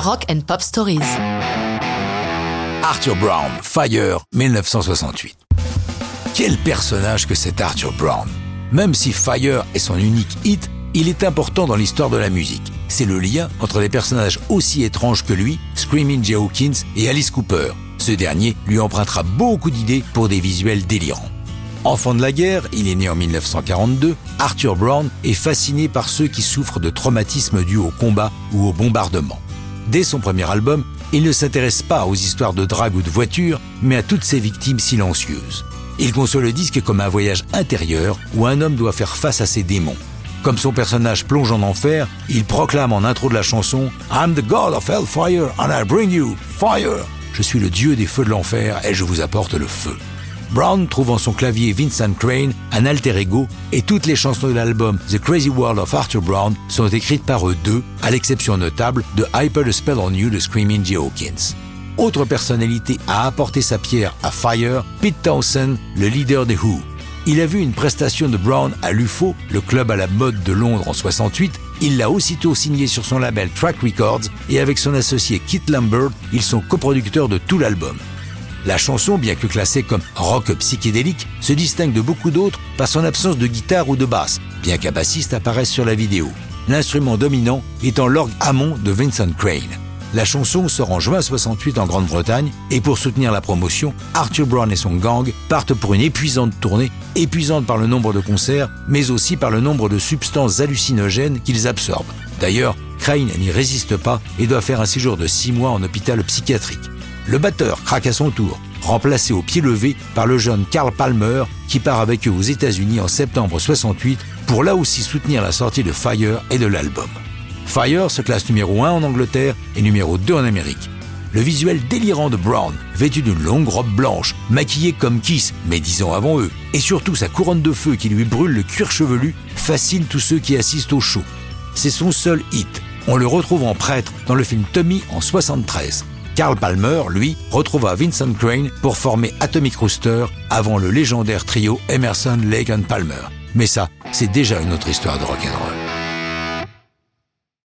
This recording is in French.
Rock and Pop Stories. Arthur Brown, Fire, 1968. Quel personnage que cet Arthur Brown Même si Fire est son unique hit, il est important dans l'histoire de la musique. C'est le lien entre des personnages aussi étranges que lui, Screaming Jay Hawkins et Alice Cooper. Ce dernier lui empruntera beaucoup d'idées pour des visuels délirants. Enfant de la guerre, il est né en 1942, Arthur Brown est fasciné par ceux qui souffrent de traumatismes dus au combat ou au bombardement. Dès son premier album, il ne s'intéresse pas aux histoires de drague ou de voiture, mais à toutes ces victimes silencieuses. Il conçoit le disque comme un voyage intérieur où un homme doit faire face à ses démons. Comme son personnage plonge en enfer, il proclame en intro de la chanson I'm the God of Hellfire and I bring you fire. Je suis le dieu des feux de l'enfer et je vous apporte le feu. Brown trouve en son clavier Vincent Crane, un alter ego, et toutes les chansons de l'album The Crazy World of Arthur Brown sont écrites par eux deux, à l'exception notable de Hyper the Spell on You de Screaming Jay Hawkins. Autre personnalité à apporter sa pierre à Fire, Pete Townsend, le leader des Who. Il a vu une prestation de Brown à l'UFO, le club à la mode de Londres en 68. Il l'a aussitôt signé sur son label Track Records et avec son associé Kit Lambert, ils sont coproducteurs de tout l'album. La chanson, bien que classée comme rock psychédélique, se distingue de beaucoup d'autres par son absence de guitare ou de basse, bien qu'un bassiste apparaisse sur la vidéo. L'instrument dominant étant l'orgue Hammond de Vincent Crane. La chanson sort en juin 68 en Grande-Bretagne et pour soutenir la promotion, Arthur Brown et son gang partent pour une épuisante tournée, épuisante par le nombre de concerts, mais aussi par le nombre de substances hallucinogènes qu'ils absorbent. D'ailleurs, Crane n'y résiste pas et doit faire un séjour de six mois en hôpital psychiatrique. Le batteur craque à son tour, remplacé au pied levé par le jeune Carl Palmer qui part avec eux aux États-Unis en septembre 68 pour là aussi soutenir la sortie de Fire et de l'album. Fire se classe numéro 1 en Angleterre et numéro 2 en Amérique. Le visuel délirant de Brown, vêtu d'une longue robe blanche, maquillé comme Kiss, mais dix ans avant eux, et surtout sa couronne de feu qui lui brûle le cuir chevelu, fascine tous ceux qui assistent au show. C'est son seul hit. On le retrouve en prêtre dans le film Tommy en 73. Carl Palmer, lui, retrouva Vincent Crane pour former Atomic Rooster avant le légendaire trio Emerson, Lake and Palmer. Mais ça, c'est déjà une autre histoire de rock'n'roll.